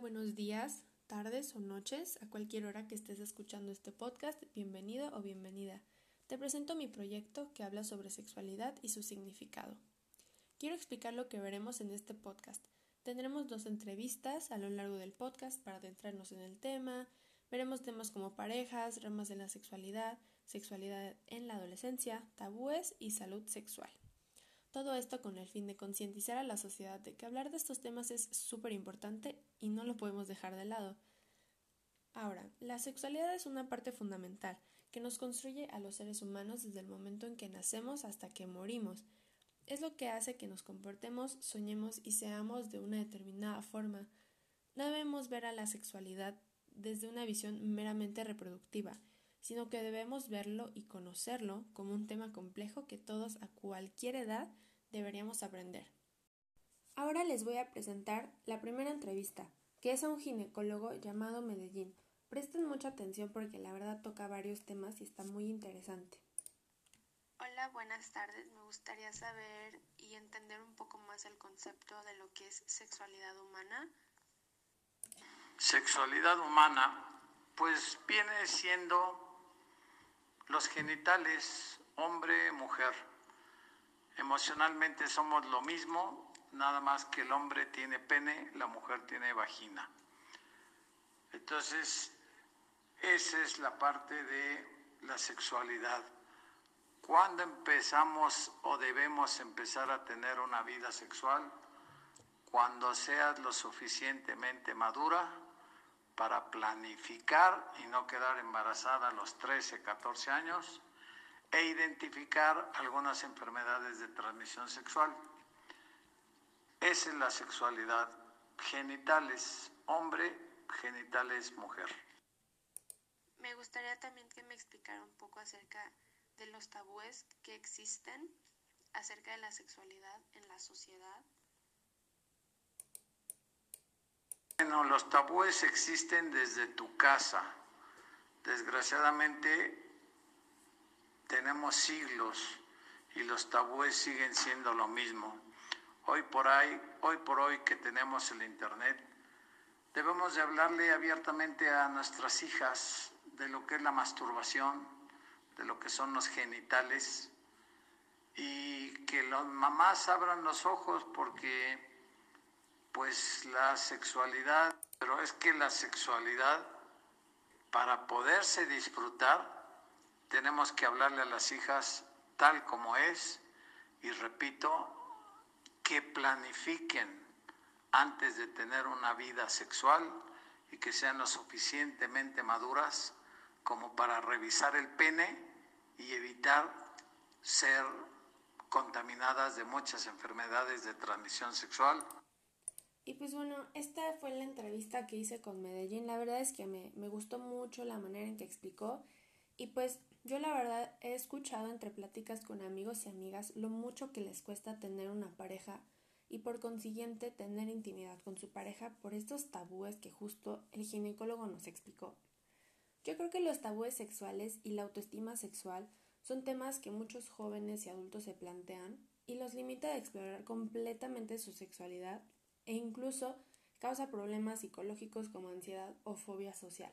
buenos días, tardes o noches, a cualquier hora que estés escuchando este podcast, bienvenido o bienvenida. Te presento mi proyecto que habla sobre sexualidad y su significado. Quiero explicar lo que veremos en este podcast. Tendremos dos entrevistas a lo largo del podcast para adentrarnos en el tema. Veremos temas como parejas, ramas de la sexualidad, sexualidad en la adolescencia, tabúes y salud sexual. Todo esto con el fin de concientizar a la sociedad de que hablar de estos temas es súper importante y no lo podemos dejar de lado. Ahora, la sexualidad es una parte fundamental que nos construye a los seres humanos desde el momento en que nacemos hasta que morimos. Es lo que hace que nos comportemos, soñemos y seamos de una determinada forma. No debemos ver a la sexualidad desde una visión meramente reproductiva, sino que debemos verlo y conocerlo como un tema complejo que todos a cualquier edad deberíamos aprender. Ahora les voy a presentar la primera entrevista, que es a un ginecólogo llamado Medellín. Presten mucha atención porque la verdad toca varios temas y está muy interesante. Hola, buenas tardes. Me gustaría saber y entender un poco más el concepto de lo que es sexualidad humana. Sexualidad humana, pues viene siendo los genitales, hombre, mujer. Emocionalmente somos lo mismo, nada más que el hombre tiene pene, la mujer tiene vagina. Entonces, esa es la parte de la sexualidad. ¿Cuándo empezamos o debemos empezar a tener una vida sexual? Cuando seas lo suficientemente madura para planificar y no quedar embarazada a los 13, 14 años e identificar algunas enfermedades de transmisión sexual. Esa es la sexualidad. Genitales hombre, genitales mujer. Me gustaría también que me explicara un poco acerca de los tabúes que existen acerca de la sexualidad en la sociedad Bueno, los tabúes existen desde tu casa. Desgraciadamente tenemos siglos y los tabúes siguen siendo lo mismo. Hoy por hoy, hoy por hoy que tenemos el internet, debemos de hablarle abiertamente a nuestras hijas de lo que es la masturbación, de lo que son los genitales y que las mamás abran los ojos porque pues la sexualidad, pero es que la sexualidad, para poderse disfrutar, tenemos que hablarle a las hijas tal como es y repito, que planifiquen antes de tener una vida sexual y que sean lo suficientemente maduras como para revisar el pene y evitar ser contaminadas de muchas enfermedades de transmisión sexual. Y pues bueno, esta fue la entrevista que hice con Medellín. La verdad es que me, me gustó mucho la manera en que explicó. Y pues yo la verdad he escuchado entre pláticas con amigos y amigas lo mucho que les cuesta tener una pareja y por consiguiente tener intimidad con su pareja por estos tabúes que justo el ginecólogo nos explicó. Yo creo que los tabúes sexuales y la autoestima sexual son temas que muchos jóvenes y adultos se plantean y los limita a explorar completamente su sexualidad e incluso causa problemas psicológicos como ansiedad o fobia social.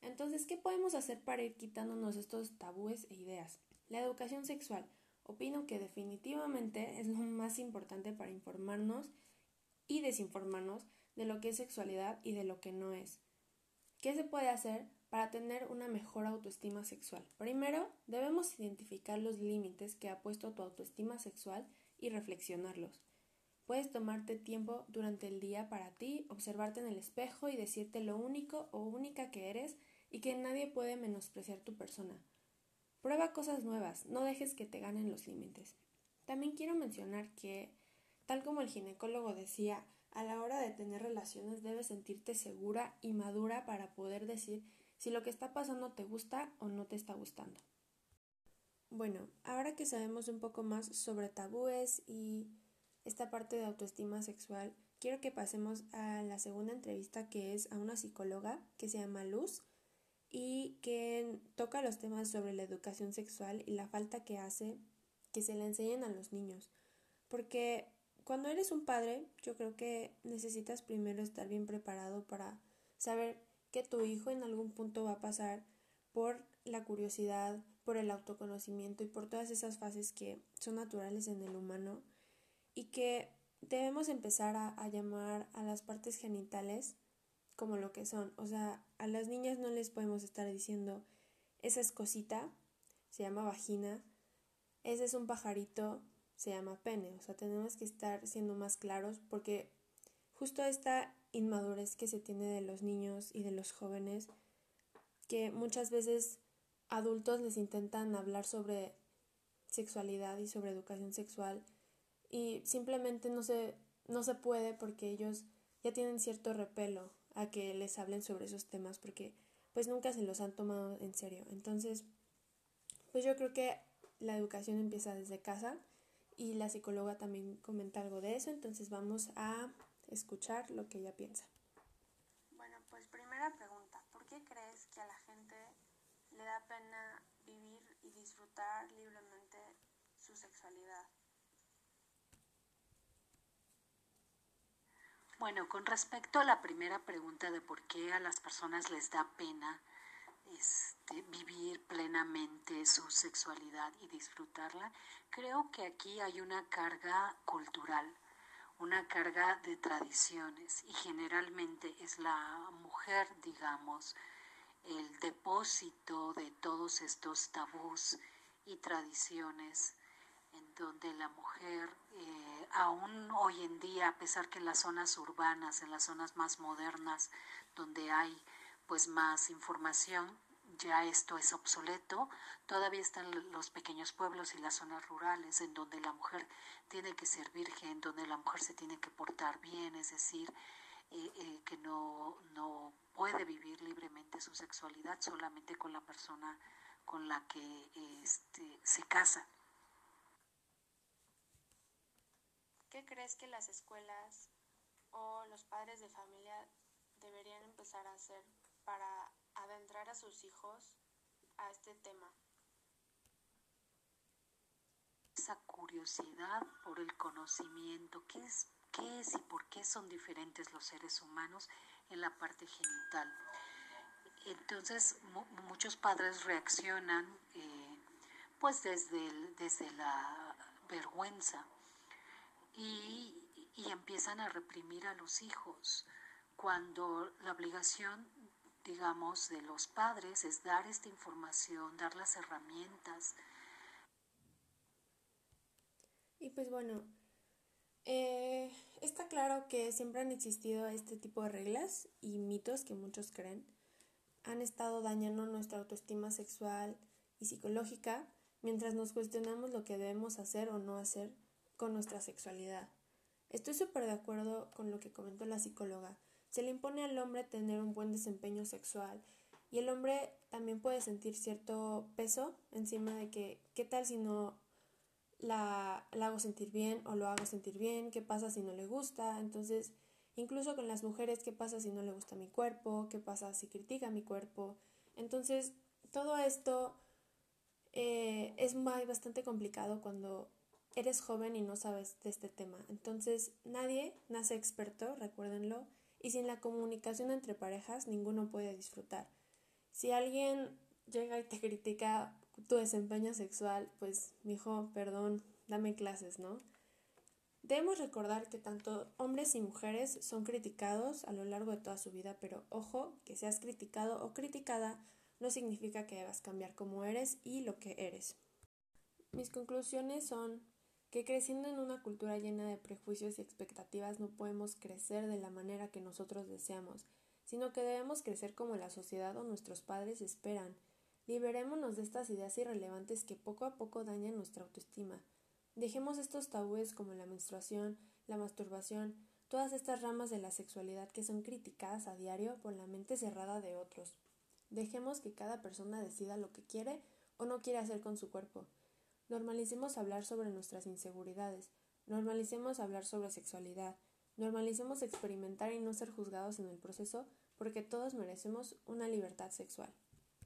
Entonces, ¿qué podemos hacer para ir quitándonos estos tabúes e ideas? La educación sexual. Opino que definitivamente es lo más importante para informarnos y desinformarnos de lo que es sexualidad y de lo que no es. ¿Qué se puede hacer para tener una mejor autoestima sexual? Primero, debemos identificar los límites que ha puesto tu autoestima sexual y reflexionarlos. Puedes tomarte tiempo durante el día para ti, observarte en el espejo y decirte lo único o única que eres y que nadie puede menospreciar tu persona. Prueba cosas nuevas, no dejes que te ganen los límites. También quiero mencionar que, tal como el ginecólogo decía, a la hora de tener relaciones debes sentirte segura y madura para poder decir si lo que está pasando te gusta o no te está gustando. Bueno, ahora que sabemos un poco más sobre tabúes y esta parte de autoestima sexual, quiero que pasemos a la segunda entrevista que es a una psicóloga que se llama Luz y que toca los temas sobre la educación sexual y la falta que hace que se le enseñen a los niños. Porque cuando eres un padre, yo creo que necesitas primero estar bien preparado para saber que tu hijo en algún punto va a pasar por la curiosidad, por el autoconocimiento y por todas esas fases que son naturales en el humano y que debemos empezar a, llamar a las partes genitales como lo que son. O sea, a las niñas no les podemos estar diciendo esa es cosita, se llama vagina, ese es un pajarito, se llama pene. O sea, tenemos que estar siendo más claros porque justo esta inmadurez que se tiene de los niños y de los jóvenes, que muchas veces adultos les intentan hablar sobre sexualidad y sobre educación sexual y simplemente no se, no se puede porque ellos ya tienen cierto repelo a que les hablen sobre esos temas porque pues nunca se los han tomado en serio. Entonces, pues yo creo que la educación empieza desde casa y la psicóloga también comenta algo de eso, entonces vamos a escuchar lo que ella piensa. Bueno, pues primera pregunta, ¿por qué crees que a la gente le da pena vivir y disfrutar libremente su sexualidad? Bueno, con respecto a la primera pregunta de por qué a las personas les da pena este, vivir plenamente su sexualidad y disfrutarla, creo que aquí hay una carga cultural, una carga de tradiciones y generalmente es la mujer, digamos, el depósito de todos estos tabús y tradiciones en donde la mujer, eh, aún hoy en día, a pesar que en las zonas urbanas, en las zonas más modernas, donde hay pues más información, ya esto es obsoleto, todavía están los pequeños pueblos y las zonas rurales en donde la mujer tiene que ser virgen, donde la mujer se tiene que portar bien, es decir, eh, eh, que no, no puede vivir libremente su sexualidad solamente con la persona con la que este, se casa. ¿Qué crees que las escuelas o los padres de familia deberían empezar a hacer para adentrar a sus hijos a este tema? Esa curiosidad por el conocimiento, ¿qué es, y por qué son diferentes los seres humanos en la parte genital? Entonces muchos padres reaccionan eh, pues desde, desde la vergüenza y, empiezan a reprimir a los hijos cuando la obligación digamos, de los padres es dar esta información, dar las herramientas. Y pues bueno, eh, está claro que siempre han existido este tipo de reglas y mitos que muchos creen. Han estado dañando nuestra autoestima sexual y psicológica mientras nos cuestionamos lo que debemos hacer o no hacer con nuestra sexualidad. Estoy súper de acuerdo con lo que comentó la psicóloga. Se le impone al hombre tener un buen desempeño sexual y el hombre también puede sentir cierto peso encima de que qué tal si no la, hago sentir bien o lo hago sentir bien, qué pasa si no le gusta, entonces incluso con las mujeres, qué pasa si no le gusta mi cuerpo, qué pasa si critica mi cuerpo, entonces todo esto eh, es bastante complicado cuando eres joven y no sabes de este tema, entonces nadie nace experto, recuérdenlo, y sin la comunicación entre parejas ninguno puede disfrutar. Si alguien llega y te critica tu desempeño sexual, pues, mijo, perdón, dame clases, ¿no? Debemos recordar que tanto hombres y mujeres son criticados a lo largo de toda su vida, pero ojo, que seas criticado o criticada no significa que debas cambiar como eres y lo que eres. Mis conclusiones son que creciendo en una cultura llena de prejuicios y expectativas no podemos crecer de la manera que nosotros deseamos, sino que debemos crecer como la sociedad o nuestros padres esperan. Liberémonos de estas ideas irrelevantes que poco a poco dañan nuestra autoestima. Dejemos estos tabúes como la menstruación, la masturbación, todas estas ramas de la sexualidad que son criticadas a diario por la mente cerrada de otros. Dejemos que cada persona decida lo que quiere o no quiere hacer con su cuerpo. Normalicemos hablar sobre nuestras inseguridades, normalicemos hablar sobre sexualidad, normalicemos experimentar y no ser juzgados en el proceso porque todos merecemos una libertad sexual.